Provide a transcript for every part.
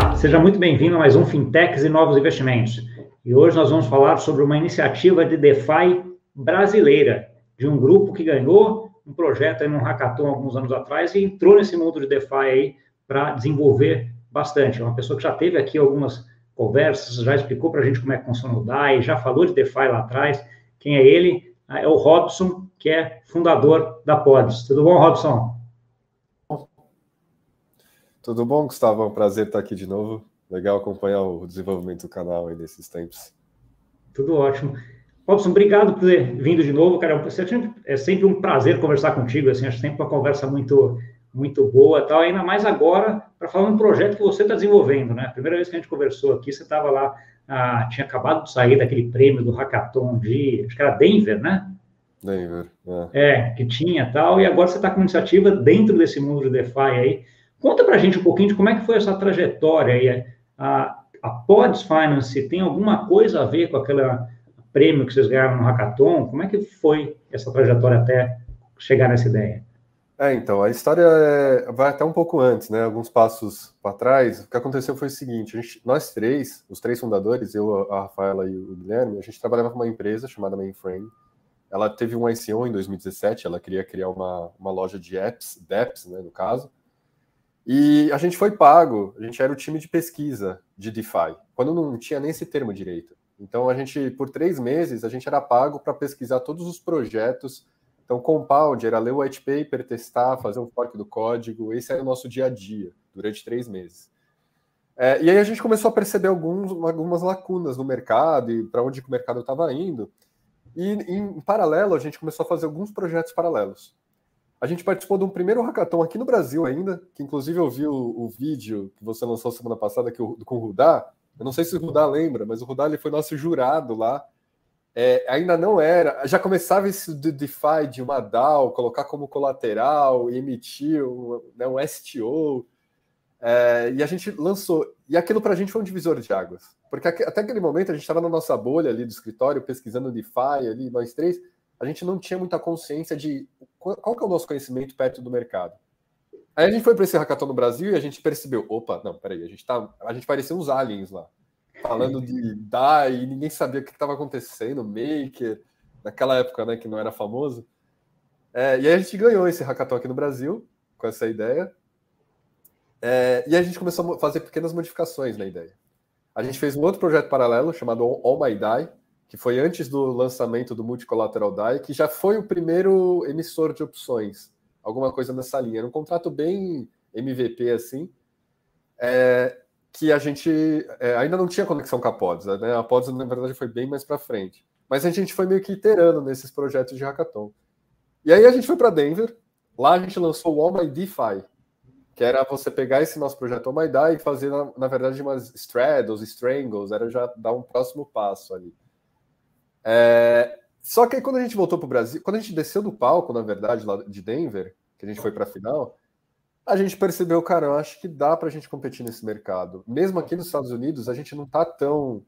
Olá, seja muito bem-vindo a mais um Fintechs e Novos Investimentos. E hoje nós vamos falar sobre uma iniciativa de DeFi brasileira, de um grupo que ganhou um projeto aí num hackathon alguns anos atrás e entrou nesse mundo de DeFi aí para desenvolver bastante. É uma pessoa que já teve aqui algumas conversas, já explicou para a gente como é que funciona o DAI, já falou de DeFi lá atrás. Quem é ele? É o Robson, que é fundador da Pods. Tudo bom, Robson? Tudo bom, Gustavo? É um prazer estar aqui de novo. Legal acompanhar o desenvolvimento do canal aí nesses tempos. Tudo ótimo. Robson, obrigado por ter vindo de novo, cara. É sempre um prazer conversar contigo, assim, acho sempre uma conversa muito muito boa, tal. Ainda mais agora para falar um projeto que você está desenvolvendo, né? Primeira vez que a gente conversou aqui, você estava lá, ah, tinha acabado de sair daquele prêmio do hackathon de, acho que era Denver, né? Denver, é. é que tinha tal, e agora você está com uma iniciativa dentro desse mundo de DeFi aí. Conta para a gente um pouquinho de como é que foi essa trajetória aí. A, a Pods Finance tem alguma coisa a ver com aquele prêmio que vocês ganharam no Hackathon? Como é que foi essa trajetória até chegar nessa ideia? É, então, a história é... vai até um pouco antes, né? Alguns passos para trás. O que aconteceu foi o seguinte: gente, nós três, os três fundadores, eu, a Rafaela e o Guilherme, a gente trabalhava com uma empresa chamada Mainframe. Ela teve um ICO em 2017, ela queria criar uma, uma loja de apps, DApps, né, no caso. E a gente foi pago, a gente era o time de pesquisa de DeFi, quando não tinha nem esse termo direito. Então a gente, por três meses, a gente era pago para pesquisar todos os projetos. Então, compound era ler o white paper, testar, fazer um fork do código. Esse era o nosso dia a dia, durante três meses. É, e aí a gente começou a perceber alguns, algumas lacunas no mercado e para onde o mercado estava indo. E em paralelo, a gente começou a fazer alguns projetos paralelos. A gente participou de um primeiro hackathon aqui no Brasil ainda, que inclusive eu vi o, o vídeo que você lançou semana passada que, com o Rudá. Eu não sei se o Rudá lembra, mas o Rudá ele foi nosso jurado lá. É, ainda não era, já começava esse de DeFi de uma DAO, colocar como colateral emitir um, né, um STO. É, e a gente lançou. E aquilo para a gente foi um divisor de águas. Porque até aquele momento a gente estava na nossa bolha ali do escritório, pesquisando DeFi ali, nós três a gente não tinha muita consciência de qual que é o nosso conhecimento perto do mercado. Aí a gente foi para esse hackathon no Brasil e a gente percebeu, opa, não, peraí, a gente tá, a gente parecia uns aliens lá, falando de DAI, e ninguém sabia o que estava acontecendo, Maker, naquela época, né, que não era famoso. É, e aí a gente ganhou esse hackathon aqui no Brasil com essa ideia. É, e a gente começou a fazer pequenas modificações na ideia. A gente fez um outro projeto paralelo chamado All My Die, que foi antes do lançamento do Multicollateral DAI, que já foi o primeiro emissor de opções, alguma coisa nessa linha. Era um contrato bem MVP assim, é, que a gente é, ainda não tinha conexão com a Pods, né? A Pods, na verdade, foi bem mais para frente. Mas a gente foi meio que iterando nesses projetos de hackathon. E aí a gente foi para Denver, lá a gente lançou o All My DeFi, que era você pegar esse nosso projeto All My DAI e fazer, na, na verdade, umas straddles, strangles, era já dar um próximo passo ali. É, só que aí, quando a gente voltou para o Brasil, quando a gente desceu do palco, na verdade, lá de Denver, que a gente foi para a final, a gente percebeu, cara, eu acho que dá para a gente competir nesse mercado. Mesmo aqui nos Estados Unidos, a gente não está tão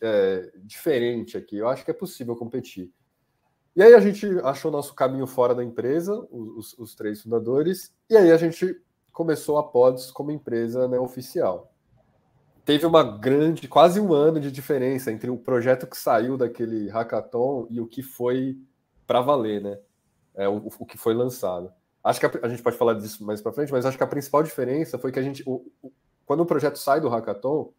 é, diferente aqui. Eu acho que é possível competir. E aí a gente achou nosso caminho fora da empresa, os, os três fundadores, e aí a gente começou a Pods como empresa né, oficial teve uma grande, quase um ano de diferença entre o projeto que saiu daquele hackathon e o que foi para valer, né? É, o, o, que foi lançado. Acho que a, a gente pode falar disso mais para frente, mas acho que a principal diferença foi que a gente, o, o, quando o projeto sai do hackathon,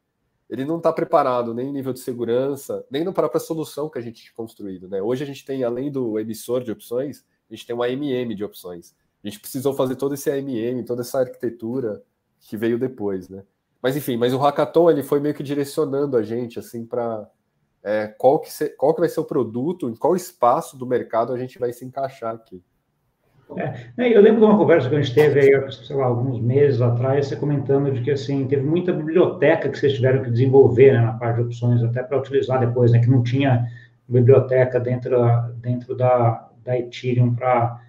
ele não está preparado nem em nível de segurança, nem na própria solução que a gente tinha construído, né? Hoje a gente tem, além do emissor de opções, a gente tem um AMM de opções. A gente precisou fazer todo esse AMM, toda essa arquitetura que veio depois, né? Mas enfim, mas o hackathon ele foi meio que direcionando a gente assim para é, qual, que qual que vai ser o produto, em qual espaço do mercado a gente vai se encaixar aqui. É, né, eu lembro de uma conversa que a gente teve aí, sei lá, alguns meses atrás, você comentando de que assim teve muita biblioteca que vocês tiveram que desenvolver né, na parte de opções, até para utilizar depois, né, que não tinha biblioteca dentro, dentro da, da Ethereum para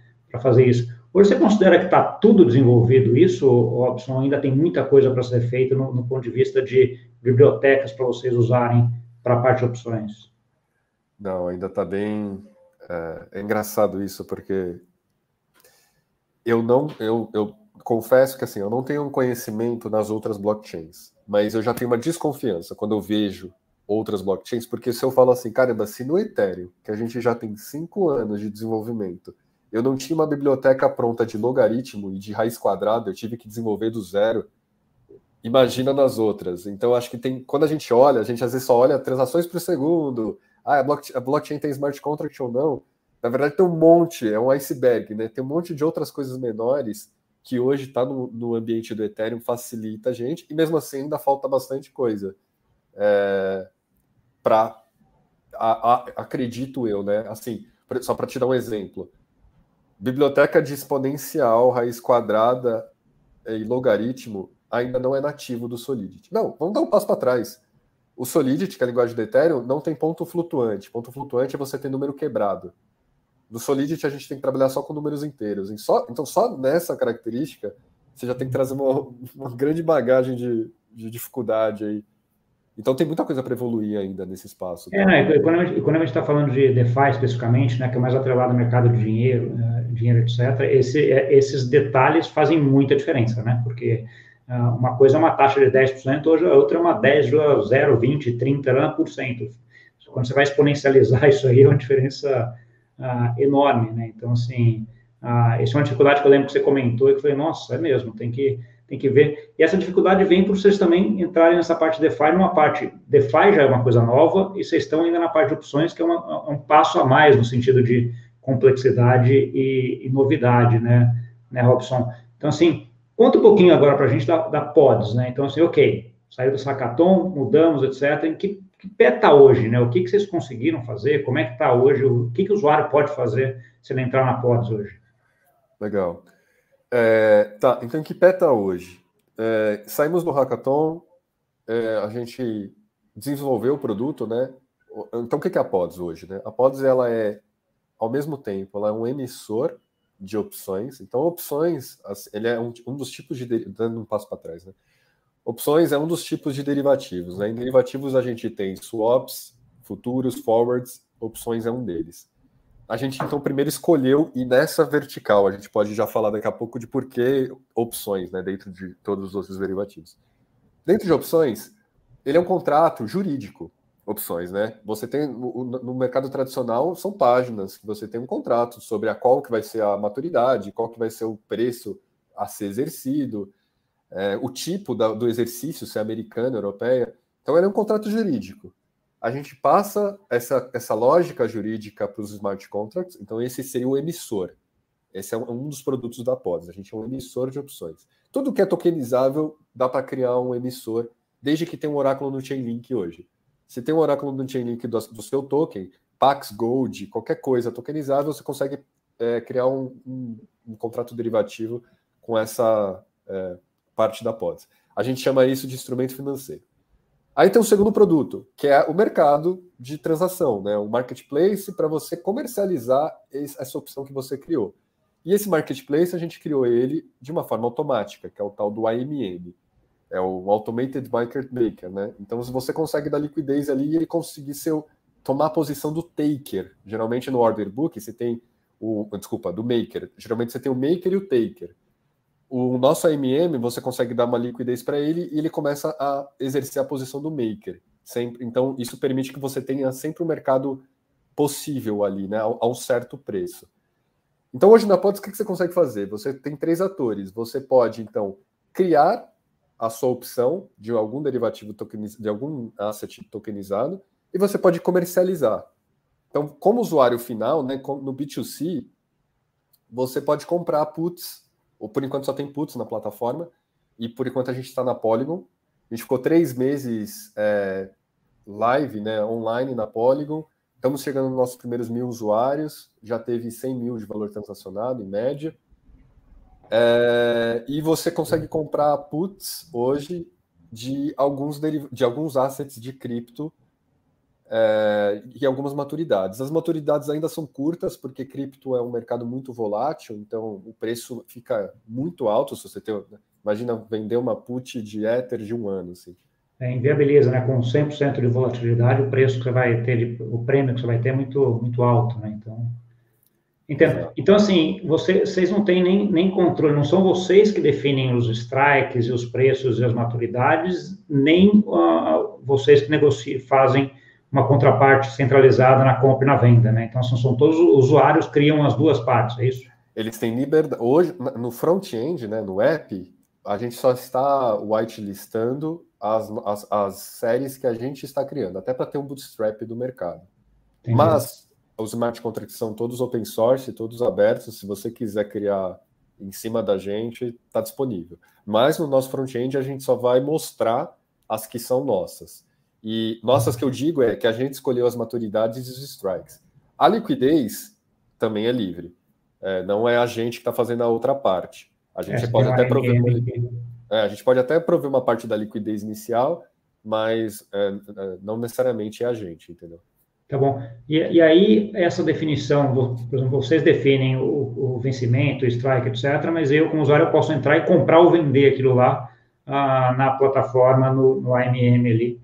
fazer isso. Hoje você considera que está tudo desenvolvido isso, Robson? Ainda tem muita coisa para ser feita no, no, ponto de vista de bibliotecas para vocês usarem para a parte de opções? Não, ainda está bem. É, é, engraçado isso, porque eu não. Eu, eu confesso que assim, eu não tenho um conhecimento nas outras blockchains. mas eu já tenho uma desconfiança quando eu vejo outras blockchains, porque se eu falo assim, caramba, se no Ethereum, que a gente já tem cinco anos de desenvolvimento, eu não tinha uma biblioteca pronta de logaritmo e de raiz quadrada, eu tive que desenvolver do zero. Imagina nas outras. Então, acho que tem. Quando a gente olha, a gente às vezes só olha transações por segundo. Ah, a blockchain, a blockchain tem smart contract ou não? Na verdade, tem um monte, é um iceberg, né? Tem um monte de outras coisas menores que hoje está no, no, ambiente do Ethereum, facilita a gente, e mesmo assim ainda falta bastante coisa. É, para. Acredito eu, né? Assim, só para te dar um exemplo Biblioteca de exponencial, raiz quadrada e logaritmo ainda não é nativo do Solidity. Não, vamos dar um passo para trás. O Solidity, que é a linguagem do Ethereum, não tem ponto flutuante. Ponto flutuante é você ter número quebrado. No Solidity, a gente tem que trabalhar só com números inteiros. então, só nessa característica, você já tem que trazer uma, uma grande bagagem de, de dificuldade aí então tem muita coisa para evoluir ainda nesse espaço. Tá? Né, quando a gente está falando de DeFi especificamente, né, que é mais atrelado ao mercado de dinheiro, uh, dinheiro, etc., esse, é, esses detalhes fazem muita diferença, né? Porque uh, uma coisa é uma taxa de 10%, hoje a outra é uma 10,0, 20, 30%. Quando você vai exponencializar isso aí, é uma diferença uh, enorme, né? Então, assim, uh, isso é uma dificuldade que eu lembro que você comentou e que eu falei, nossa, é mesmo, tem que tem que ver. E essa dificuldade vem por vocês também entrarem nessa parte DeFi, numa parte, DeFi já é uma coisa nova, e vocês estão ainda na parte de opções, que é uma, um passo a mais no sentido de complexidade e, e novidade, né, né, Robson? Então, assim, conta um pouquinho agora para a gente da, da Pods, né? Então, assim, ok, saiu do Sacaton, mudamos, etc. Em que, que pé está hoje, né? O que, que vocês conseguiram fazer? Como é que está hoje? O que, que o usuário pode fazer se ele entrar na Pods hoje? Legal. É, tá, então em que pé está hoje? É, saímos do hackathon, é, a gente desenvolveu o produto, né? Então o que é a Pods hoje? Né? A Pods ela é, ao mesmo tempo, ela é um emissor de opções. Então opções, ele é um, um dos tipos de dando um passo para trás, né? Opções é um dos tipos de derivativos. Né? Em derivativos a gente tem swaps, futuros, forwards, opções é um deles a gente então primeiro escolheu e nessa vertical a gente pode já falar daqui a pouco de por que opções, né, dentro de todos os outros derivativos. Dentro de opções, ele é um contrato jurídico, opções, né? Você tem no, mercado tradicional são páginas que você tem um contrato sobre a qual que vai ser a maturidade, qual que vai ser o preço a ser exercido, é, o tipo da, do exercício, se é americano, europeia. Então ele é um contrato jurídico a gente passa essa, essa lógica jurídica para os smart contracts, então esse seria o emissor. Esse é um dos produtos da POS, a gente é um emissor de opções. Tudo que é tokenizável dá para criar um emissor, desde que tenha um oráculo no Chainlink hoje. Se tem um oráculo no Chainlink do, do seu token, Pax Gold, qualquer coisa tokenizável, você consegue é, criar um, um, um, contrato derivativo com essa é, parte da POS. A gente chama isso de instrumento financeiro. Aí tem o segundo produto, que é o mercado de transação, né? o marketplace para você comercializar essa opção que você criou. E esse marketplace a gente criou ele de uma forma automática, que é o tal do AMM, é o Automated Market Maker, né? Então você consegue dar liquidez ali e ele conseguir seu, tomar a posição do taker. Geralmente no order book você tem o, desculpa, do maker. Geralmente você tem o maker e o taker o nosso AMM, você consegue dar uma liquidez para ele e ele começa a exercer a posição do maker. Sempre. Então, isso permite que você tenha sempre o um mercado possível ali, né, a um certo preço. Então, hoje na Pods, o que você consegue fazer? Você tem três atores. Você pode, então, criar a sua opção de algum derivativo tokenizado, de algum asset tokenizado, e você pode comercializar. Então, como usuário final, né, no B2C, você pode comprar puts ou por enquanto só tem puts na plataforma, e por enquanto a gente está na Polygon. A gente ficou três meses é, live, né, online na Polygon. Estamos chegando nos nossos primeiros mil usuários, já teve 100 mil de valor transacionado, em média. É, e você consegue comprar puts hoje de alguns, de alguns assets de cripto é, e algumas maturidades. As maturidades ainda são curtas, porque cripto é um mercado muito volátil, então o preço fica muito alto se você tem. Né, imagina vender uma put de Ether de um ano. Assim. É, inviabiliza, né? Com 100% de volatilidade, o preço que você vai ter, o prêmio que você vai ter é muito, muito alto, né? Então. Entendo. Então, assim, você, vocês não têm nem, nem controle, não são vocês que definem os strikes e os preços e as maturidades, nem uh, vocês que negociam, fazem uma contraparte centralizada na compra e na venda, né? Então, são, são todos os usuários criam as duas partes, é isso? Eles têm liberdade. Hoje, no front-end, né, no app, a gente só está whitelistando as, as, as séries que a gente está criando, até para ter um bootstrap do mercado. Entendi. Mas os smart contracts são todos open source, todos abertos. Se você quiser criar em cima da gente, está disponível. Mas no nosso front-end a gente só vai mostrar as que são nossas. E nossas que eu digo é que a gente escolheu as maturidades e os strikes. A liquidez também é livre. É, não é a gente que está fazendo a outra parte. A gente é, pode até prover uma, é, a gente pode até prover uma parte da liquidez inicial, mas é, é, não necessariamente é a gente, entendeu? Tá bom. E, e aí, essa definição, por exemplo, vocês definem o, o, vencimento, o strike, etc., mas eu, como usuário, eu posso entrar e comprar ou vender aquilo lá ah, na plataforma, no, no AMM ali,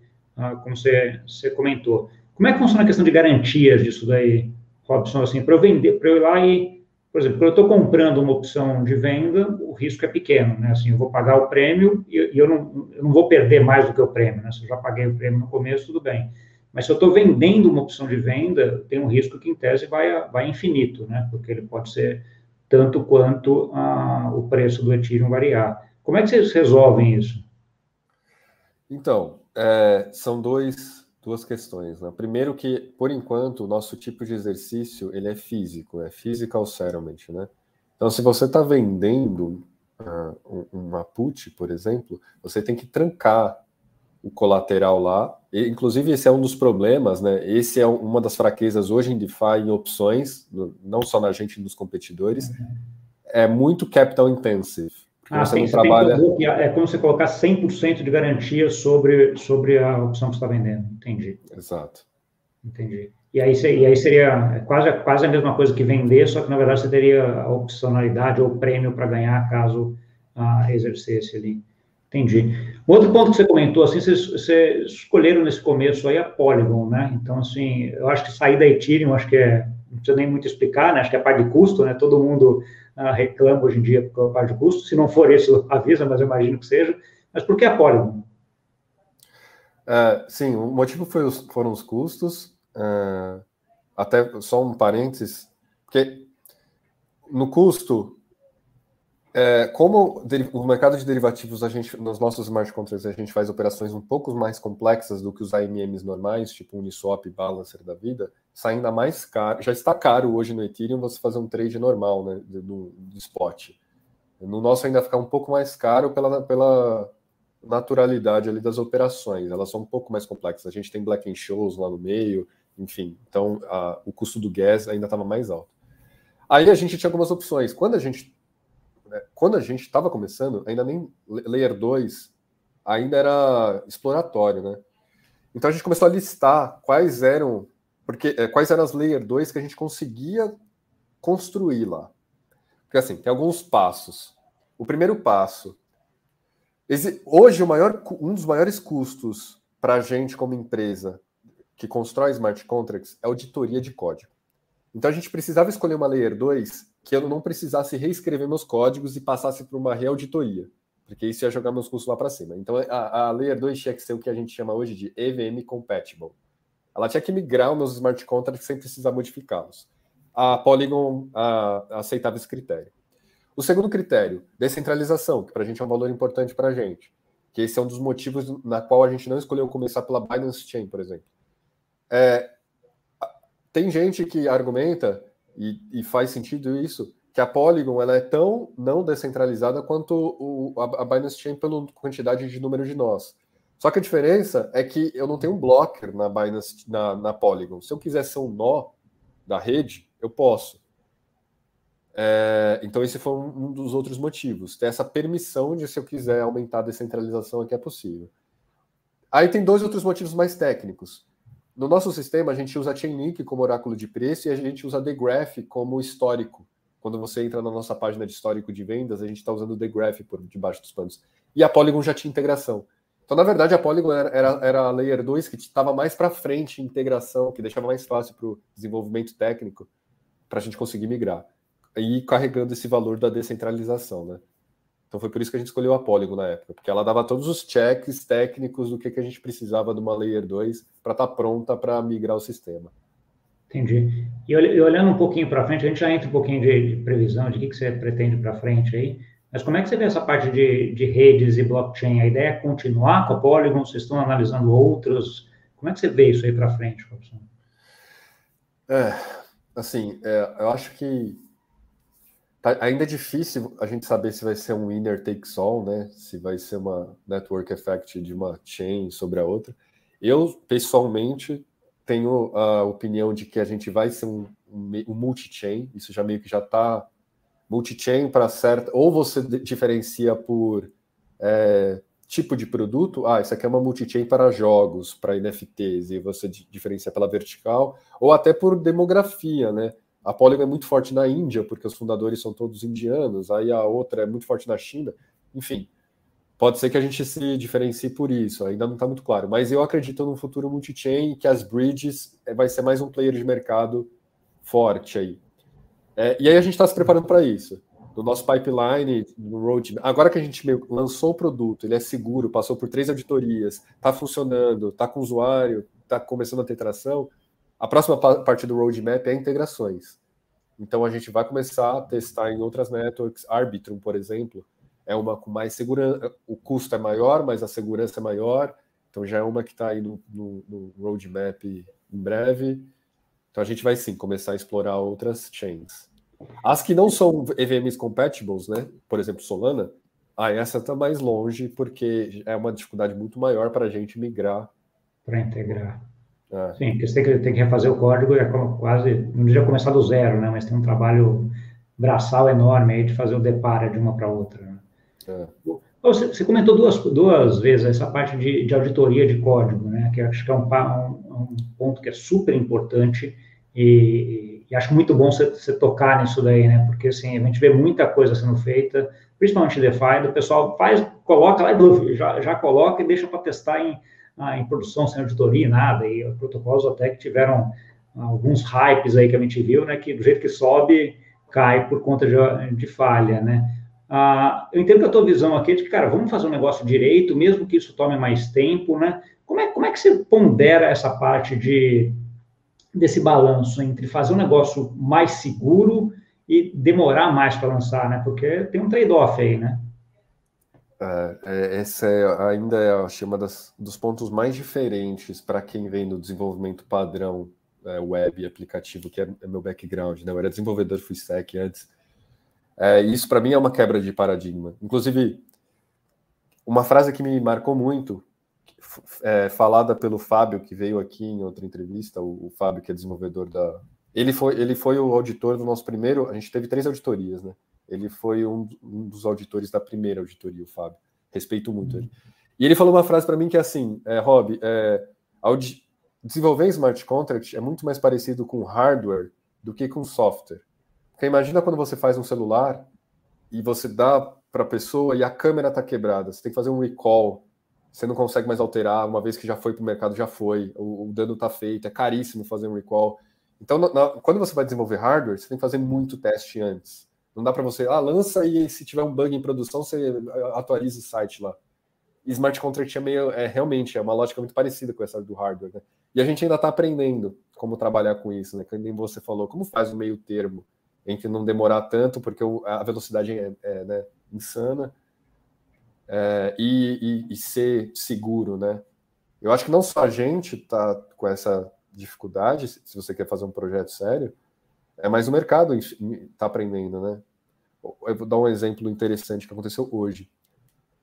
como você, você comentou. Como é que funciona a questão de garantias disso daí, Robson? Assim, para eu vender, para eu ir lá e, por exemplo, quando eu estou comprando uma opção de venda, o risco é pequeno, né? Assim, eu vou pagar o prêmio e, e eu, não, eu não vou perder mais do que o prêmio, né? Se eu já paguei o prêmio no começo, tudo bem. Mas se eu estou vendendo uma opção de venda, tem um risco que, em tese, vai, vai infinito, né? Porque ele pode ser tanto quanto ah, o preço do Ethereum variar. Como é que vocês resolvem isso? Então, é, são dois, duas questões. Né? Primeiro que, por enquanto, o nosso tipo de exercício ele é físico, é physical settlement. Né? Então, se você está vendendo uh, um, uma put, por exemplo, você tem que trancar o colateral lá. E, inclusive, esse é um dos problemas, né? Esse é uma das fraquezas hoje em DeFi em opções, não só na gente nos competidores. Uhum. É muito capital intensive. Ah, você tem, não trabalha... Tem é como você colocar 100% de garantia sobre, sobre a opção que você está vendendo. Entendi. Exato. Entendi. E aí, e aí seria quase, quase a mesma coisa que vender, só que na verdade você teria a opcionalidade ou prêmio para ganhar caso ah, exercesse ali. Entendi. Outro ponto que você comentou, assim, vocês, vocês, escolheram nesse começo aí a Polygon, né? Então, assim, eu acho que sair da Ethereum, acho que é, não precisa nem muito explicar, né? Acho que é a parte de custo, né? Todo mundo reclama hoje em dia por a parte de custo. Se não for esse, avisa, mas eu imagino que seja. Mas por que a Polygon? Uh, sim, o motivo foi os, foram os custos. Uh, até só um parênteses, porque no custo é, como o mercado de derivativos, a gente, nos nossos smart contracts, a gente faz operações um pouco mais complexas do que os AMMs normais, tipo Uniswap, Balancer da vida, sai ainda mais caro. Já está caro hoje no Ethereum você fazer um trade normal, né, do, spot. No nosso ainda fica um pouco mais caro pela, pela naturalidade ali das operações. Elas são um pouco mais complexas. A gente tem black and shows lá no meio, enfim. Então, a, o custo do gas ainda estava mais alto. Aí a gente tinha algumas opções. Quando a gente né? Quando a gente estava começando, ainda nem Layer 2 ainda era exploratório, né? Então a gente começou a listar quais eram, porque é, quais eram as Layer 2 que a gente conseguia construir lá. Porque assim, tem alguns passos. O primeiro passo, hoje o maior, um dos maiores custos para a gente como empresa que constrói smart contracts é auditoria de código. Então a gente precisava escolher uma Layer 2 que eu não precisasse reescrever meus códigos e passasse por uma reauditoria, porque isso ia jogar meus custos lá para cima. Então, a, a Layer 2 tinha que ser o que a gente chama hoje de EVM Compatible. Ela tinha que migrar os meus smart contracts sem precisar modificá-los. A Polygon a, aceitava esse critério. O segundo critério, descentralização, que para a gente é um valor importante para a gente. Que esse é um dos motivos na qual a gente não escolheu começar pela Binance Chain, por exemplo. É, tem gente que argumenta e, e, faz sentido isso, que a Polygon ela é tão não descentralizada quanto o, a, a Binance Chain pela quantidade de número de nós. Só que a diferença é que eu não tenho um blocker na Binance, na, na Polygon. Se eu quiser ser um nó da rede, eu posso. É, então esse foi um, dos outros motivos. Ter essa permissão de se eu quiser aumentar a descentralização aqui é possível. Aí tem dois outros motivos mais técnicos. No nosso sistema, a gente usa Chainlink como oráculo de preço e a gente usa The Graph como histórico. Quando você entra na nossa página de histórico de vendas, a gente está usando The Graph por debaixo dos panos. E a Polygon já tinha integração. Então, na verdade, a Polygon era, era, era a Layer 2 que estava mais para frente em integração, que deixava mais fácil para o desenvolvimento técnico para a gente conseguir migrar. E carregando esse valor da descentralização, né? Então foi por isso que a gente escolheu a Polygon na época, porque ela dava todos os checks técnicos do que, que a gente precisava de uma Layer 2 para estar tá pronta para migrar o sistema. Entendi. E olhando um pouquinho para frente, a gente já entra um pouquinho de, de previsão de o que, que você pretende para frente aí, mas como é que você vê essa parte de, de redes e blockchain? A ideia é continuar com a Polygon? Vocês estão analisando outros? Como é que você vê isso aí para frente, Robson? É, assim, é, eu acho que tá, ainda é difícil a gente saber se vai ser um winner takes all, né? Se vai ser uma network effect de uma chain sobre a outra. Eu, pessoalmente, tenho a opinião de que a gente vai ser um, um, multi-chain, isso já meio que já está multi-chain para certa. Ou você diferencia por é, tipo de produto, ah, isso aqui é uma multi-chain para jogos, para NFTs, e você diferencia pela vertical, ou até por demografia, né? A Polygon é muito forte na Índia, porque os fundadores são todos indianos, aí a outra é muito forte na China, enfim. Pode ser que a gente se diferencie por isso, ainda não está muito claro. Mas eu acredito no futuro multi-chain que as bridges é, vai ser mais um player de mercado forte aí. É, e aí a gente está se preparando para isso. No nosso pipeline, no roadmap. Agora que a gente lançou o produto, ele é seguro, passou por três auditorias, está funcionando, está com usuário, está começando a ter tração, a próxima parte do roadmap é integrações. Então a gente vai começar a testar em outras networks, Arbitrum, por exemplo, é uma com mais segurança, o custo é maior, mas a segurança é maior, então já é uma que está aí no, no, no roadmap em breve. Então a gente vai sim começar a explorar outras chains. As que não são EVMs compatibles, né? Por exemplo, Solana, ah, essa está mais longe porque é uma dificuldade muito maior para a gente migrar. Para integrar. É. Sim, porque você tem que, tem que refazer o código e é quase, não diria começar do zero, né? Mas tem um trabalho braçal enorme aí de fazer o depara de uma para outra. Né? É. Você, você, comentou duas, duas vezes essa parte de, de auditoria de código, né? Que acho que é um, um, um ponto que é super importante e, e, acho muito bom você, você, tocar nisso daí, né? Porque assim, a gente vê muita coisa sendo feita, principalmente DeFi, o pessoal faz, coloca lá e já, já coloca e deixa para testar em, ah, em produção, sem auditoria nada. E protocolos até que tiveram alguns hypes aí que a gente viu, né? Que do jeito que sobe, cai por conta de, de falha, né? Ah, eu entendo que a tua visão aqui é de que, cara, vamos fazer um negócio direito, mesmo que isso tome mais tempo, né? Como é, como é que você pondera essa parte de desse balanço entre fazer um negócio mais seguro e demorar mais para lançar, né? Porque tem um trade-off aí, né? É, é, esse é, ainda é acho, uma das, dos pontos mais diferentes para quem vem do desenvolvimento padrão é, web e aplicativo, que é, é, meu background. Né? Eu era desenvolvedor full stack antes. É, isso para mim é uma quebra de paradigma. Inclusive, uma frase que me marcou muito é, falada pelo Fábio, que veio aqui em outra entrevista, o, o, Fábio, que é desenvolvedor da. Ele foi, ele foi o auditor do nosso primeiro. A gente teve três auditorias, né? Ele foi um, um dos auditores da primeira auditoria, o Fábio. Respeito muito ele. E ele falou uma frase para mim que é assim: é, Rob, é, desenvolver smart contract é muito mais parecido com hardware do que com software. Porque imagina quando você faz um celular e você dá para a pessoa e a câmera está quebrada, você tem que fazer um recall você não consegue mais alterar, uma vez que já foi para o mercado, já foi, o, o dano está feito, é caríssimo fazer um recall. Então, na, quando você vai desenvolver hardware, você tem que fazer muito teste antes. Não dá para você, ah, lança e se tiver um bug em produção, você atualiza o site lá. E smart contract é meio, é realmente, é uma lógica muito parecida com essa do hardware, né? E a gente ainda está aprendendo como trabalhar com isso, né? Nem você falou, como faz o meio termo entre não demorar tanto, porque a velocidade é, é né, insana, é, e, e, e, ser seguro, né? Eu acho que não só a gente está com essa dificuldade, se você quer fazer um projeto sério, é mais o mercado está aprendendo, né? Eu vou dar um exemplo interessante que aconteceu hoje.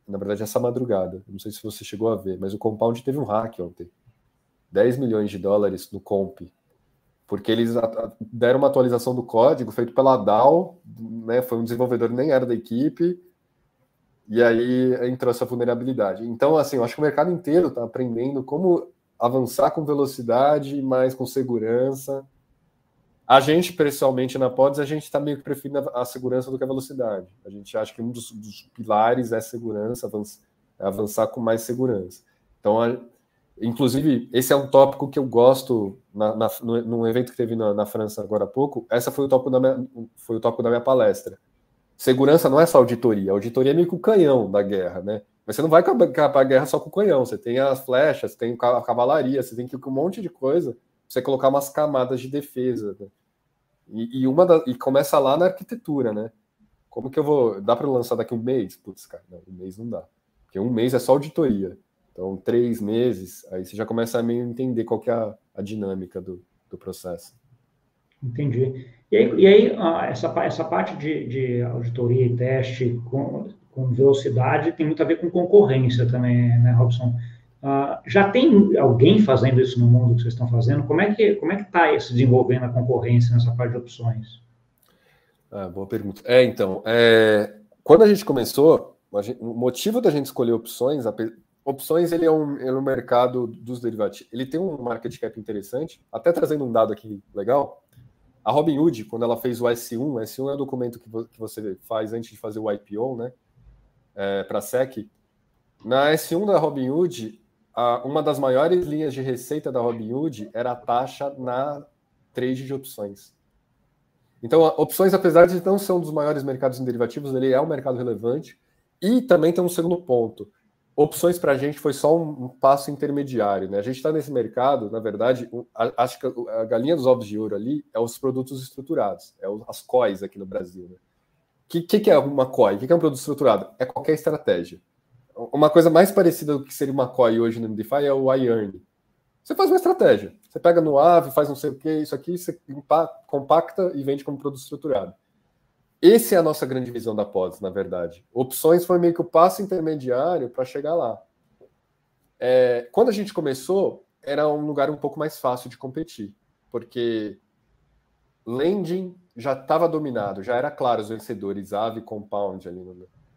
Na verdade, essa madrugada. Não sei se você chegou a ver, mas o Compound teve um hack ontem. 10 milhões de dólares no Comp. Porque eles deram uma atualização do código feito pela DAO, né? Foi um desenvolvedor nem era da equipe, e aí entrou essa vulnerabilidade. Então, assim, eu acho que o mercado inteiro está aprendendo como avançar com velocidade, mas com segurança. A gente, pessoalmente, na Pods, a gente está meio que preferindo a segurança do que a velocidade. A gente acha que um dos, dos pilares é segurança, avançar, é avançar, com mais segurança. Então, a, Inclusive, esse é um tópico que eu gosto na, na, no, num evento que teve na, na, França agora há pouco. Essa foi o tópico da minha, foi o tópico da minha palestra. Segurança não é só auditoria. auditoria é meio que o canhão da guerra, né? Mas você não vai acabar a guerra só com o canhão. Você tem as flechas, tem a cavalaria, você tem que um monte de coisa. Você colocar umas camadas de defesa. Né? E, e, uma da, e começa lá na arquitetura, né? Como que eu vou. Dá para lançar daqui um mês? Putz, cara, não, um mês não dá. Porque um mês é só auditoria. Então, três meses, aí você já começa a meio entender qual que é a, a dinâmica do, do processo. Entendi. E aí, e aí essa, essa parte de, de auditoria e teste com, com velocidade tem muito a ver com concorrência também, né, Robson? Uh, já tem alguém fazendo isso no mundo que vocês estão fazendo? Como é que como é que está se desenvolvendo a concorrência nessa parte de opções? Ah, boa pergunta. É, então, é, quando a gente começou, gente, o motivo da gente escolher opções, Opções ele é, um, é um mercado dos derivativos. Ele tem um market cap interessante. Até trazendo um dado aqui legal. A Robinhood, quando ela fez o S1, o S1 é o documento que, que você faz antes de fazer o IPO, né? É, para a SEC. Na S1 da Robinhood, a, uma das maiores linhas de receita da Robinhood era a taxa na trade de opções. Então, opções, apesar de não ser um dos maiores mercados em derivativos, ele é um mercado relevante. E também tem um segundo ponto opções para a gente foi só um, um, passo intermediário. Né? A gente está nesse mercado, na verdade, a, acho que a, a, galinha dos ovos de ouro ali é os produtos estruturados, é o, as COIs aqui no Brasil. O né? que, que, que, é uma COI? O que, que é um produto estruturado? É qualquer estratégia. Uma coisa mais parecida do que seria uma COI hoje no DeFi é o iEarn. Você faz uma estratégia. Você pega no AVE, faz não sei o que, isso aqui, você compacta e vende como produto estruturado. Essa é a nossa grande visão da PODS, na verdade. Opções foi meio que o passo intermediário para chegar lá. É, quando a gente começou, era um lugar um pouco mais fácil de competir, porque lending já estava dominado, já era claro os vencedores, AVE, Compound ali no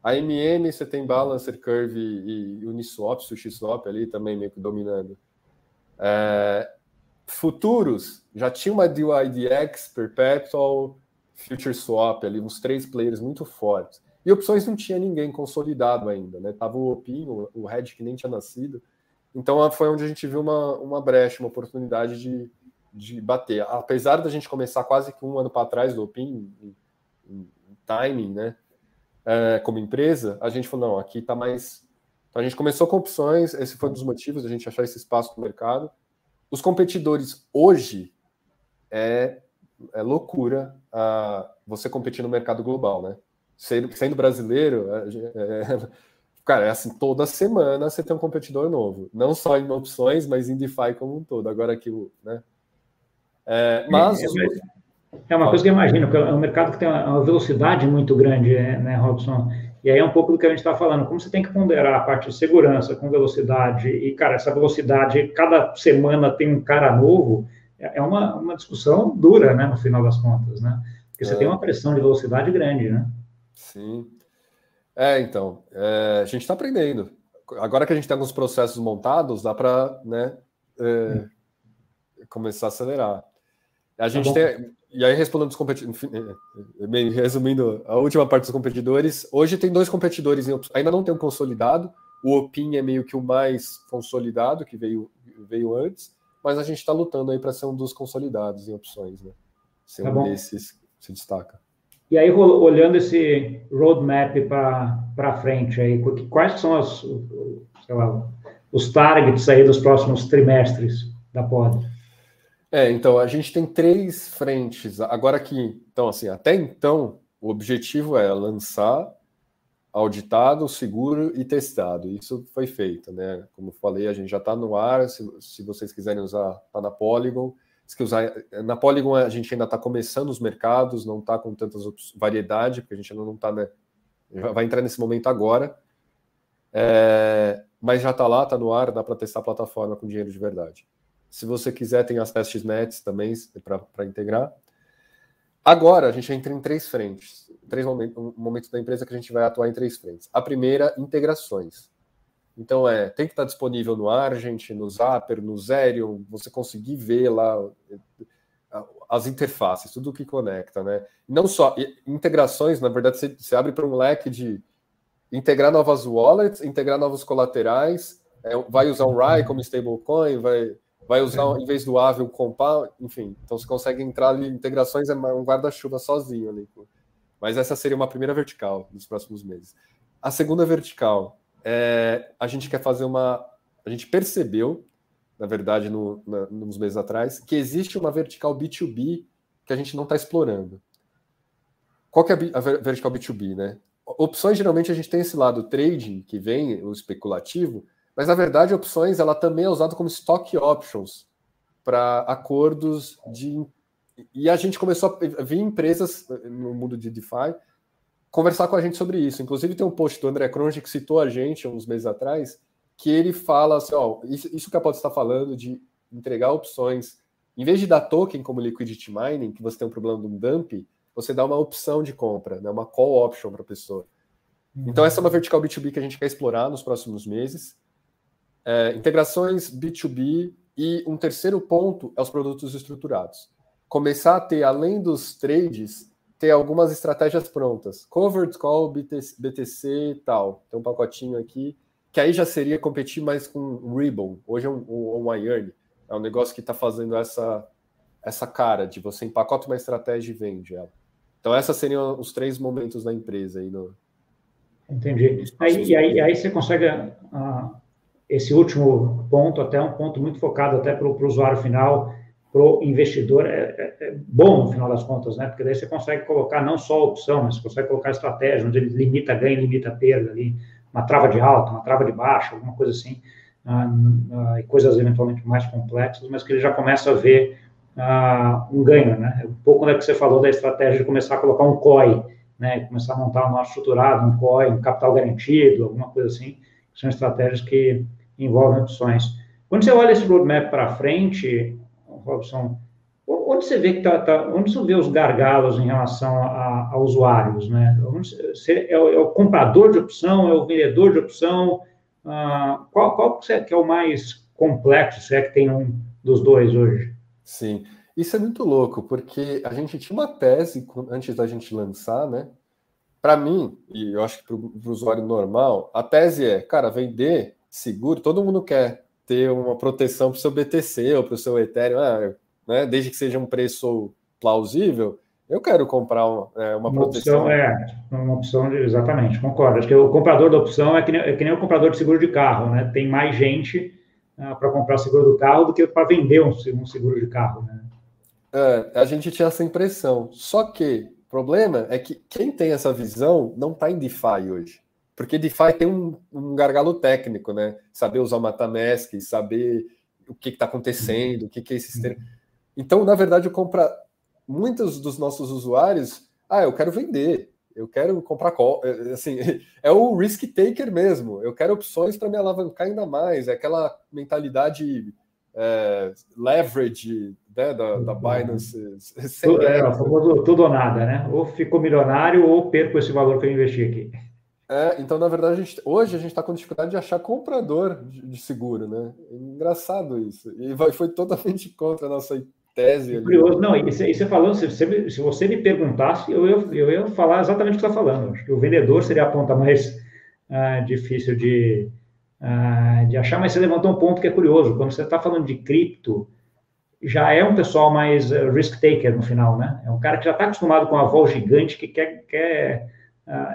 a MM você tem Balancer, Curve e Uniswap, SushiSwap ali também meio que dominando. É, futuros já tinha uma DYDX, Perpetual, Future Swap ali, uns três players muito fortes. E opções não tinha ninguém consolidado ainda, né? Tava o Opin, o Red que nem tinha nascido. Então foi onde a gente viu uma, uma brecha, uma oportunidade de, de bater. Apesar da gente começar quase que um ano para trás do Opin, em, em timing, né? É, como empresa, a gente falou, não, aqui está mais. Então a gente começou com opções, esse foi um dos motivos da gente achar esse espaço no mercado. Os competidores hoje é é loucura a, você competir no mercado global, né? Sendo, sendo brasileiro, é, é, cara, é assim, toda semana você tem um competidor novo. Não só em opções, mas em DeFi como um todo. Agora aqui, né? É, mas... É, é uma coisa que eu imagino, que é um mercado que tem uma velocidade muito grande, né, Robson? E aí é um pouco do que a gente está falando. Como você tem que ponderar a parte de segurança com velocidade, e, cara, essa velocidade, cada semana tem um cara novo, é, é uma, uma discussão dura, né, no final das contas, né? Porque você é. tem uma pressão de velocidade grande, né? Sim. É, então, é, a gente está aprendendo. Agora que a gente tem alguns processos montados, dá para né, é, começar a acelerar. A gente tá tem. E aí, respondendo os competidores, é, resumindo a última parte dos competidores, hoje tem dois competidores, ainda não tem um consolidado. O Opin é meio que o mais consolidado, que veio, veio antes mas a gente está lutando aí para ser um dos consolidados em opções, né? Ser tá um bom. desses se destaca. E aí, olhando esse roadmap para frente, aí, quais são os, lá, os targets aí dos próximos trimestres da POD? É, então, a gente tem três frentes. Agora que, então, assim, até então, o objetivo é lançar auditado, seguro e testado. Isso foi feito, né? Como falei, a gente já está no ar. Se, se, vocês quiserem usar, está na Polygon. Se usar, na Polygon a gente ainda está começando os mercados, não está com tantas variedade, porque a gente ainda não está, né? Vai entrar nesse momento agora. É, mas já está lá, está no ar, dá para testar a plataforma com dinheiro de verdade. Se você quiser, tem as testnets também para integrar. Agora a gente entra em três frentes, três momentos, momentos da empresa que a gente vai atuar em três frentes. A primeira, integrações. Então é, tem que estar disponível no Argent, no Zapper, no Zerion, você conseguir ver lá as interfaces, tudo que conecta, né? Não só integrações, na verdade, você, você abre para um leque de integrar novas wallets, integrar novos colaterais, é, vai usar um RAI como stablecoin, vai, vai usar, em vez do AVE, o enfim. Então você consegue entrar ali, integrações é um guarda-chuva sozinho ali. Mas essa seria uma primeira vertical nos próximos meses. A segunda vertical, é, a gente quer fazer uma. A gente percebeu, na verdade, no, na, nos meses atrás, que existe uma vertical B2B que a gente não está explorando. Qual que é a vertical B2B, né? Opções, geralmente, a gente tem esse lado trading, que vem, o especulativo, mas, na verdade, opções, ela também é usada como stock options para acordos de... E a gente começou a ver empresas no mundo de DeFi conversar com a gente sobre isso. Inclusive, tem um post do André Cronje que citou a gente uns meses atrás, que ele fala assim, ó, isso, isso que a Pod está falando de entregar opções, em vez de dar token como liquidity mining, que você tem um problema de um dump, você dá uma opção de compra, né, uma call option para a pessoa. Uhum. Então, essa é uma vertical B2B que a gente quer explorar nos próximos meses. É, integrações B2B e um terceiro ponto é os produtos estruturados. Começar a ter, além dos trades, ter algumas estratégias prontas. Covered call, BTC, e tal. Tem um pacotinho aqui, que aí já seria competir mais com Ribbon. Hoje é um, um, um iron. É um negócio que está fazendo essa, essa cara de você empacota uma estratégia e vende ela. Então, esses seriam os três momentos da empresa aí no. Entendi. Aí, e aí, aí você consegue uh, esse último ponto, até um ponto muito focado até para o usuário final, para o investidor, é, é, é, bom no final das contas, né? Porque daí você consegue colocar não só a opção, mas você consegue colocar a estratégia, onde ele limita ganho, limita perda ali, uma trava de alta, uma trava de baixa, alguma coisa assim, uh, uh, e coisas eventualmente mais complexas, mas que ele já começa a ver uh, um ganho, né? Um pouco né, que você falou da estratégia de começar a colocar um COI, né? Começar a montar um nosso estruturado, um COI, um capital garantido, alguma coisa assim, são estratégias que envolvem opções. Quando você olha esse roadmap para frente, Robson, onde você vê que tá, tá, onde você vê os gargalos em relação a, a usuários, né? Você, é, o, é, o, comprador de opção, é o vendedor de opção? Ah, qual, qual que é o mais complexo, se é que tem um dos dois hoje? Sim, isso é muito louco, porque a gente tinha uma tese antes da gente lançar, né? Para mim, e eu acho que para o usuário normal, a tese é, cara, vender seguro, todo mundo quer ter uma proteção para o seu BTC ou para o seu Ethereum, ah, né? desde que seja um preço plausível, eu quero comprar uma, é, uma, uma proteção. Opção, é, uma opção, de, exatamente, concordo. Acho que o comprador da opção é que, nem, é que nem o comprador de seguro de carro, né? Tem mais gente uh, para comprar seguro do carro do que para vender um, um, seguro de carro. Né? É, a gente tinha essa impressão. Só que o problema é que quem tem essa visão não está em DeFi hoje. Porque DeFi tem um, um gargalo técnico, né? Saber usar o MetaMask, saber o que está acontecendo, o que, que é esse sistema. Então, na verdade, eu compro muitos dos nossos usuários. Ah, eu quero vender, eu quero comprar é, assim, é o risk taker mesmo. Eu quero opções para me alavancar ainda mais. É aquela mentalidade é, leverage né, da, da Binance. Tudo, é, tudo ou nada, né? Ou ficou milionário ou perco esse valor que eu investi aqui. É, então, na verdade, a gente, hoje a gente está com dificuldade de achar comprador de, de seguro, né? É engraçado isso. E vai, foi totalmente contra a nossa tese. Curioso, não, e você falou, se você, se você me perguntasse, eu, eu, eu ia falar exatamente o que você está falando. Acho que o vendedor seria a ponta mais uh, difícil de, uh, de achar, mas você levantou um ponto que é curioso. Quando você está falando de cripto, já é um pessoal mais uh, risk taker no final, né? É um cara que já está acostumado com a voz gigante que quer, quer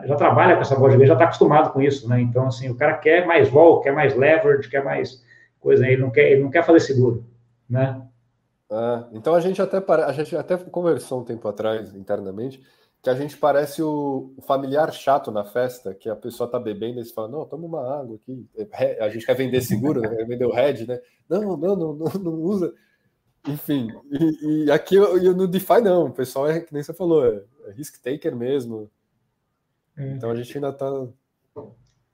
já trabalha com essa voz gigante, já está acostumado com isso, né? Então, assim, o cara quer mais vol, quer mais leverage, quer mais coisa, ele não quer, ele não quer fazer seguro, né? Ah, então a gente até a gente até conversou um tempo atrás internamente que a gente parece o, familiar chato na festa, que a pessoa tá bebendo e você fala, não, toma uma água aqui. A gente quer vender seguro, né? Vender o Red, né? Não, não, não, não, não usa. Enfim, e, e aqui eu, no DeFi não, o pessoal é que nem você falou, é, é risk taker mesmo. É. Então a gente ainda está.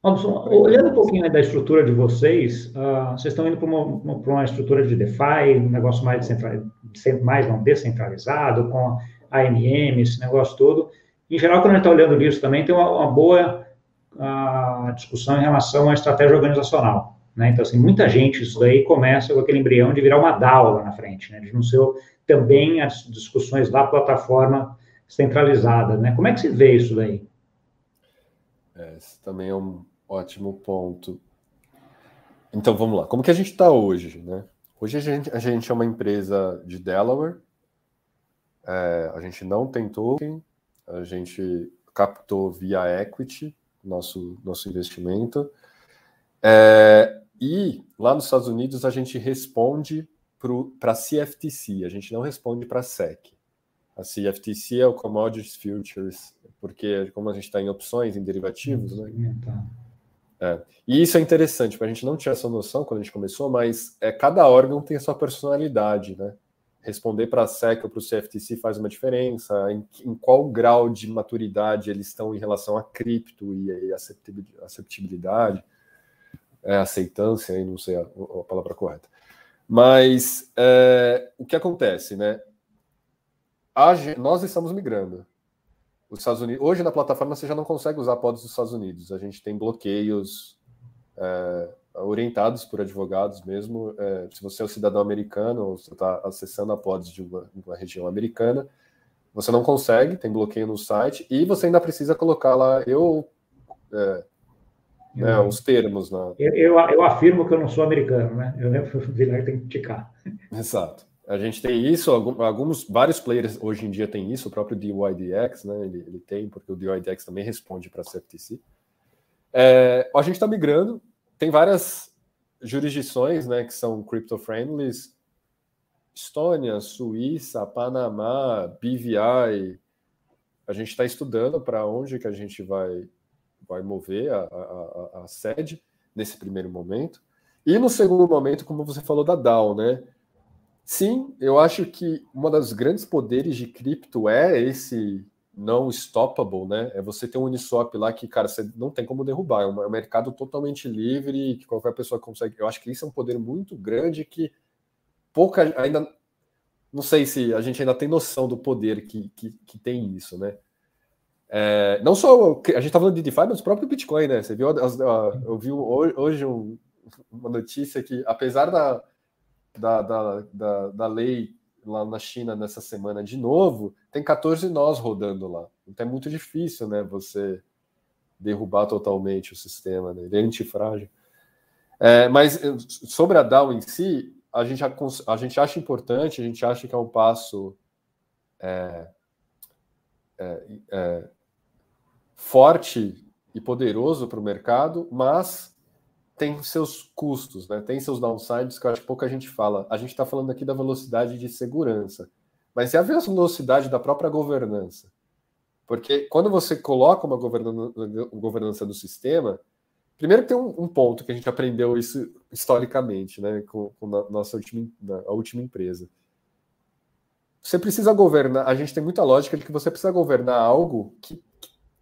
Olhando um pouquinho da estrutura de vocês, uh, vocês estão indo para uma, uma, estrutura de DeFi, um negócio mais, mais não descentralizado, com AMM, esse negócio todo. Em geral, quando a gente está olhando isso também, tem uma, uma boa uh, discussão em relação à estratégia organizacional. Né? Então, assim, muita gente, isso daí começa com aquele embrião de virar uma DAO lá na frente, né? de não ser também as discussões da plataforma centralizada. Né? Como é que se vê isso daí? É, esse também é um ótimo ponto. Então vamos lá. Como que a gente está hoje, né? Hoje a gente, a gente é uma empresa de Delaware. É, a gente não tem token. A gente captou via equity nosso nosso investimento. É, e lá nos Estados Unidos a gente responde para a CFTC. A gente não responde para a SEC. A CFTC é o Commodities Futures, porque como a gente está em opções, em derivativos, né? É. E isso é interessante, a gente não tinha essa noção quando a gente começou, mas é, cada órgão tem a sua personalidade, né? Responder para a SEC ou para o CFTC faz uma diferença, em, em, qual grau de maturidade eles estão em relação a cripto e, e aceptabilidade, é, aceitância, não sei a, a palavra correta. Mas é, o que acontece, né? Nós estamos migrando. Os Estados Unidos, hoje na plataforma você já não consegue usar pods dos Estados Unidos. A gente tem bloqueios é, orientados por advogados mesmo. É, se você é um cidadão americano ou você está acessando a pods de uma, uma, região americana, você não consegue, tem bloqueio no site e você ainda precisa colocar lá eu é, né, os termos. Na... Eu, eu, eu, afirmo que eu não sou americano, né? Eu lembro que tem que ticar. Exato. A gente tem isso, alguns, vários players hoje em dia tem isso, o próprio DYDX, né? Ele, ele tem, porque o DYDX também responde para a CFTC. É, a gente está migrando, tem várias jurisdições, né, que são crypto-friendly, Estônia, Suíça, Panamá, BVI. A gente está estudando para onde que a gente vai, vai mover a, a, a, sede nesse primeiro momento. E no segundo momento, como você falou da DAO, né? Sim, eu acho que uma das grandes poderes de cripto é esse não stoppable, né? É você ter um Uniswap lá que, cara, você não tem como derrubar. É um é mercado totalmente livre, que qualquer pessoa consegue. Eu acho que isso é um poder muito grande que pouca ainda. Não sei se a gente ainda tem noção do poder que, que, que tem isso, né? É, não só a gente tá falando de DeFi, mas o próprio Bitcoin, né? Você viu? Eu vi hoje uma notícia que, apesar da da, da, da, da lei lá na China nessa semana de novo, tem 14 nós rodando lá. Então é muito difícil, né, você derrubar totalmente o sistema, né? ele é antifrágil. É, mas eh, sobre a DAO em si, a gente, a gente acha importante, a gente acha que é um passo é, é, é forte e poderoso para o mercado, mas tem seus custos, né? tem seus downsides que eu acho que pouca gente fala. A gente está falando aqui da velocidade de segurança, mas é a velocidade da própria governança. Porque quando você coloca uma governança do sistema, primeiro tem um, um, ponto que a gente aprendeu isso historicamente, né, com, com a nossa última, a última empresa. Você precisa governar, a gente tem muita lógica de que você precisa governar algo que,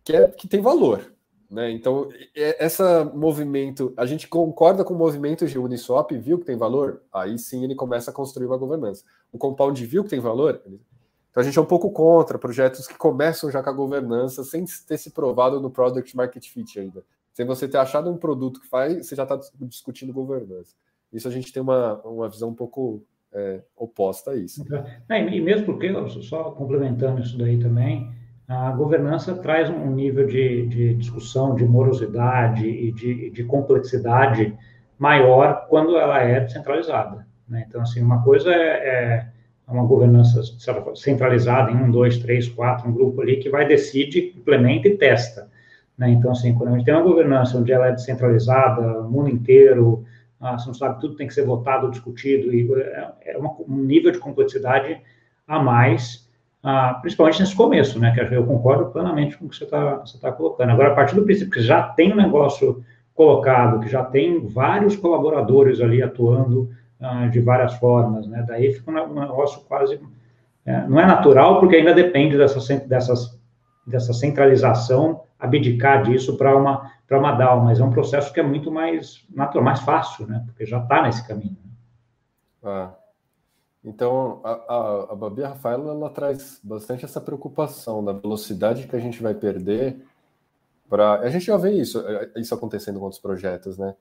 que, é, que tem valor. Né? Então, essa movimento, a gente concorda com o movimento de Uniswap, viu que tem valor? Aí sim ele começa a construir uma governança. O Compound viu que tem valor? Então a gente é um pouco contra projetos que começam já com a governança sem ter se provado no Product Market Fit ainda. Sem você ter achado um produto que faz, você já está discutindo governança. Isso a gente tem uma, uma visão um pouco é, oposta a isso. É, e mesmo porque, só complementando isso daí também, a governança traz um nível de, de discussão, de morosidade e de, de, complexidade maior quando ela é descentralizada. Né? Então, assim, uma coisa é, é uma governança centralizada em um, dois, três, quatro, um grupo ali que vai, decide, implementa e testa. Né? Então, assim, quando a gente tem uma governança onde ela é descentralizada, o mundo inteiro, ah, você não sabe, tudo tem que ser votado, discutido, e é, é uma, um nível de complexidade a mais ah, principalmente nesse começo, né? Que eu concordo plenamente com o que você está tá colocando. Agora, a partir do princípio que já tem um negócio colocado, que já tem vários colaboradores ali atuando ah, de várias formas, né? Daí fica um negócio quase. É, não é natural, porque ainda depende dessa, dessas, dessa centralização, abdicar disso para uma, uma DAO, mas é um processo que é muito mais natural, mais fácil, né? Porque já está nesse caminho. Ah. Então, a, a, a Babi Rafaela ela traz bastante essa preocupação da velocidade que a gente vai perder. Pra... A gente já vê isso, é, isso acontecendo com outros projetos, né?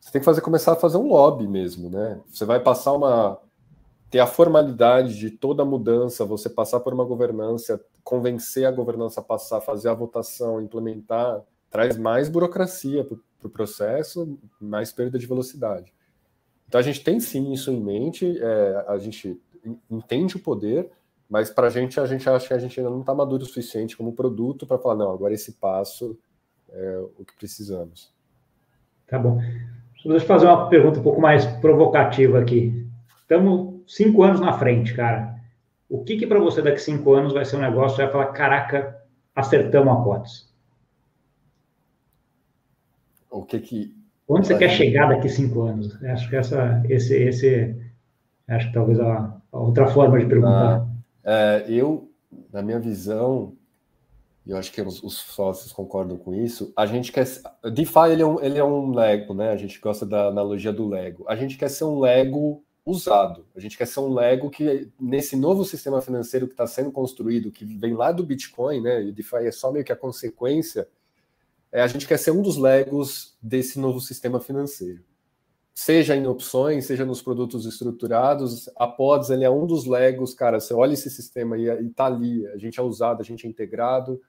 Você tem que fazer, começar a fazer um lobby mesmo, né? Você vai passar uma. ter a formalidade de toda mudança, você passar por uma governança, convencer a governança a passar, fazer a votação, implementar. traz mais burocracia para o pro processo, mais perda de velocidade. Então a gente tem sim isso em mente, é, a gente entende o poder, mas para a gente, a gente acha que a gente ainda não está maduro o suficiente como produto para falar, não, agora esse passo é o que precisamos. Tá bom. Deixa eu fazer uma pergunta um pouco mais provocativa aqui. Estamos cinco anos na frente, cara. O que, que para você daqui cinco anos vai ser um negócio? Vai falar, caraca, acertamos a cotas. O que que. Onde você quer chegar daqui cinco anos? Acho que essa, esse, esse, acho que talvez a, a outra forma de perguntar. Ah, é, eu, na minha visão, e eu acho que os, os, sócios concordam com isso, a gente quer. DeFi ele é, um, ele é um Lego, né? A gente gosta da analogia do Lego. A gente quer ser um Lego usado. A gente quer ser um Lego que, nesse novo sistema financeiro que está sendo construído, que vem lá do Bitcoin, né? E o DeFi é só meio que a consequência. É, a gente quer ser um dos Legos desse novo sistema financeiro. Seja em opções, seja nos produtos estruturados, a Pods ele é um dos Legos, cara. Você olha esse sistema e está ali, a gente é usado, a gente é integrado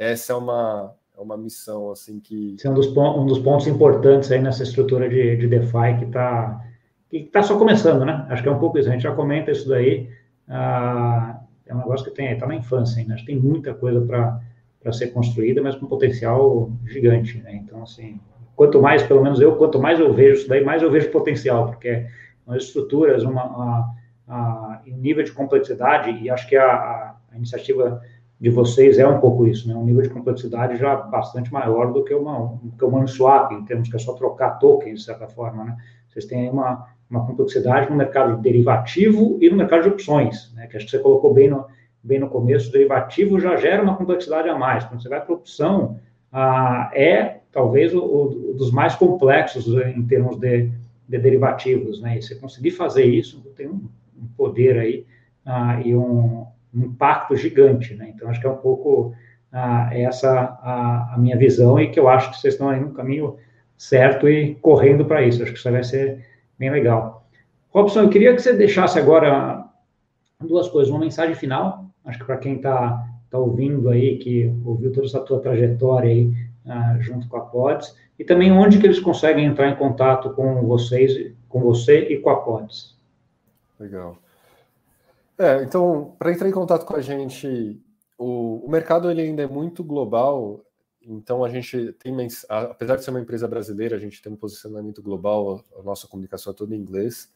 essa é uma, é uma missão assim que. Esse é um dos, um dos pontos importantes aí nessa estrutura de, de DeFi que está que tá só começando, né? Acho que é um pouco isso. A gente já comenta isso daí. Ah, é um negócio que tem está na infância ainda. Acho que tem muita coisa para ser construída, mas com potencial gigante, né? Então, assim, quanto mais, pelo menos eu, quanto mais eu vejo isso daí, mais eu vejo potencial, porque as estruturas, uma, uma, a, um nível de complexidade, e acho que a, a, iniciativa de vocês é um pouco isso, né? Um nível de complexidade já bastante maior do que uma que o swap, em termos que é só trocar tokens de certa forma, né? Vocês têm uma uma complexidade no mercado de derivativo e no mercado de opções, né? Que acho que você colocou bem no bem no começo, o derivativo já gera uma complexidade a mais. Quando você vai para opção, ah, é talvez o, o, dos mais complexos em termos de, de derivativos, né? E você conseguir fazer isso tem um, um poder aí ah, e um um impacto gigante, né? Então, acho que é um pouco ah, essa a, a, minha visão e que eu acho que vocês estão aí no caminho certo e correndo para isso. Acho que isso vai ser bem legal. Robson, eu queria que você deixasse agora duas coisas. Uma mensagem final, acho que para quem está tá ouvindo aí, que ouviu toda essa tua trajetória aí ah, junto com a Pods, e também onde que eles conseguem entrar em contato com vocês, com você e com a Pods. Legal. É, então, para entrar em contato com a gente, o, o mercado ele ainda é muito global, então a gente tem, apesar de ser uma empresa brasileira, a gente tem um posicionamento global, a nossa comunicação é toda em inglês.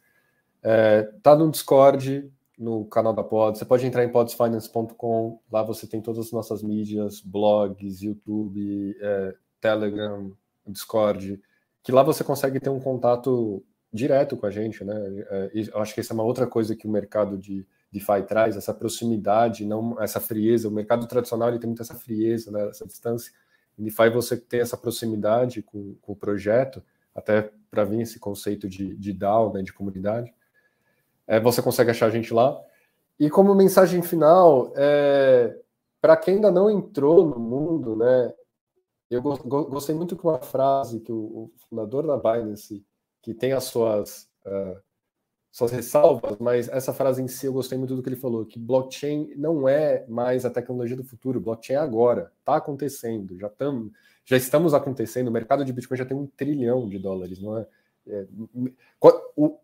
É, tá no Discord, no canal da Pod, você pode entrar em podsfinance.com, lá você tem todas as nossas mídias, blogs, YouTube, é, Telegram, Discord, que lá você consegue ter um contato direto com a gente, né? É, eu acho que essa é uma outra coisa que o mercado de DeFi traz, essa proximidade, não essa frieza. O mercado tradicional ele tem muito essa frieza, né, essa distância. Em DeFi você tem essa proximidade com, com o projeto, até para vir esse conceito de, de DAO, né, de comunidade. É, você consegue achar a gente lá. E como mensagem final, é, para quem ainda não entrou no mundo, né, eu gostei muito de uma frase que o, o fundador da Binance, que tem as suas uh, suas ressalvas, mas essa frase em si eu gostei muito do que ele falou, que blockchain não é mais a tecnologia do futuro, blockchain é agora, está acontecendo, já, tam, já estamos acontecendo, o mercado de Bitcoin já tem um trilhão de dólares, não é? é o,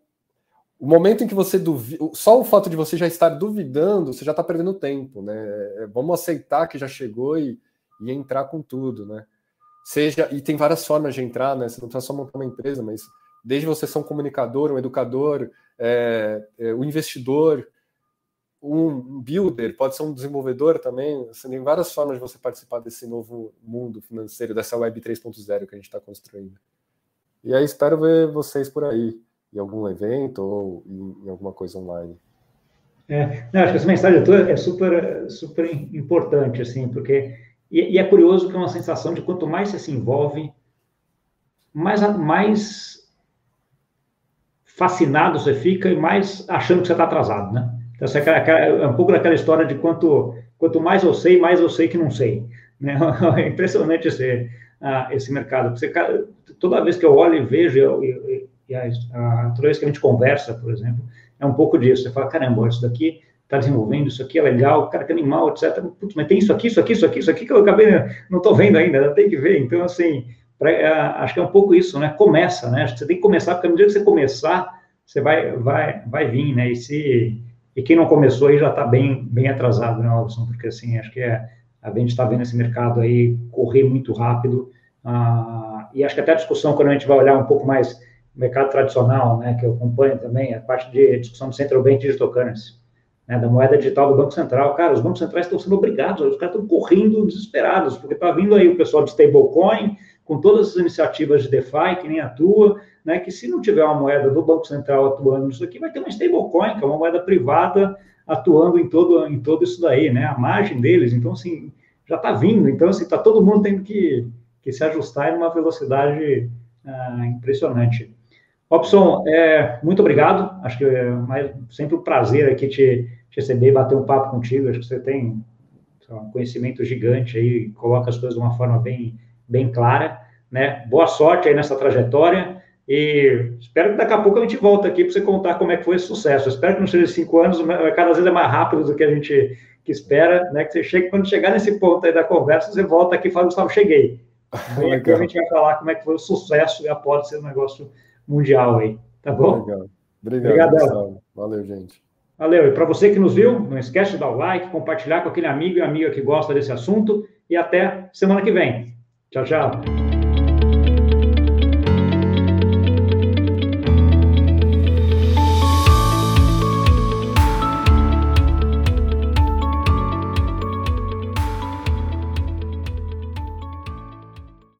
o momento em que você duvida, só o fato de você já estar duvidando, você já está perdendo tempo, né? É, vamos aceitar que já chegou e, e entrar com tudo, né? Seja, e tem várias formas de entrar, né? Você não precisa só montar uma empresa, mas desde você ser um comunicador, um educador, é, é, o investidor, um builder, pode ser um desenvolvedor também. Assim, tem várias formas de você participar desse novo mundo financeiro, dessa Web 3.0 que a gente está construindo. E aí espero ver vocês por aí, em algum evento ou em, em alguma coisa online. É, não, acho que essa mensagem é super, super importante, assim, porque e, e, é curioso que é uma sensação de quanto mais você se envolve, mais, mais fascinado você fica e mais achando que você está atrasado, né? Então, é, é um pouco daquela história de quanto, quanto mais eu sei, mais eu sei que não sei. Né? É impressionante esse, uh, esse mercado. Você, toda vez que eu olho e vejo, eu, e, e a, a, que a gente conversa, por exemplo, é um pouco disso. Você fala, caramba, isso daqui está desenvolvendo, isso aqui é legal, cara, que animal, etc. Putz, mas tem isso aqui, isso aqui, isso aqui, isso aqui que eu acabei, não estou vendo ainda, tem que ver. Então, assim, pra, é, acho que é um pouco isso, né? Começa, né? Você tem que começar, porque no dia que você começar, você vai, vai, vai vir, né? E, se, e quem não começou aí já está bem, bem atrasado, né, Robson? Porque, assim, acho que é, a gente está vendo esse mercado aí correr muito rápido, ah, e acho que até a discussão, quando a gente vai olhar um pouco mais mercado tradicional, né, que eu acompanho também, a parte de discussão do Central Bank Digital Currency, né, da moeda digital do Banco Central. Cara, os bancos centrais estão sendo obrigados, os caras estão correndo desesperados, porque está vindo aí o pessoal de stablecoin, com todas as iniciativas de DeFi, que nem atua, né, que se não tiver uma moeda do Banco Central atuando nisso aqui, vai ter uma stablecoin, que é uma moeda privada atuando em todo, em todo isso daí, né, a margem deles, então, assim, já está vindo, então, assim, está todo mundo tendo que, que se ajustar em uma velocidade ah, impressionante. Robson, é, muito obrigado. Acho que é mais, sempre um prazer aqui te, te receber bater um papo contigo. Acho que você tem um conhecimento gigante aí, coloca as coisas de uma forma bem, bem clara. Né? Boa sorte aí nessa trajetória e espero que daqui a pouco a gente volta aqui para você contar como é que foi esse sucesso. espero que não seja cinco anos, às vezes é mais rápido do que a gente que espera, né? Que você chegue, quando chegar nesse ponto aí da conversa, você volta aqui e fala, Gustavo, cheguei. E aqui a gente vai falar como é que foi o sucesso e a pode ser um negócio mundial aí, tá bom? Legal. Obrigado, Obrigado Valeu, gente. Valeu. E para você que nos viu, não esquece de dar o like, compartilhar com aquele amigo e amiga que gosta desse assunto e até semana que vem. Tchau, tchau.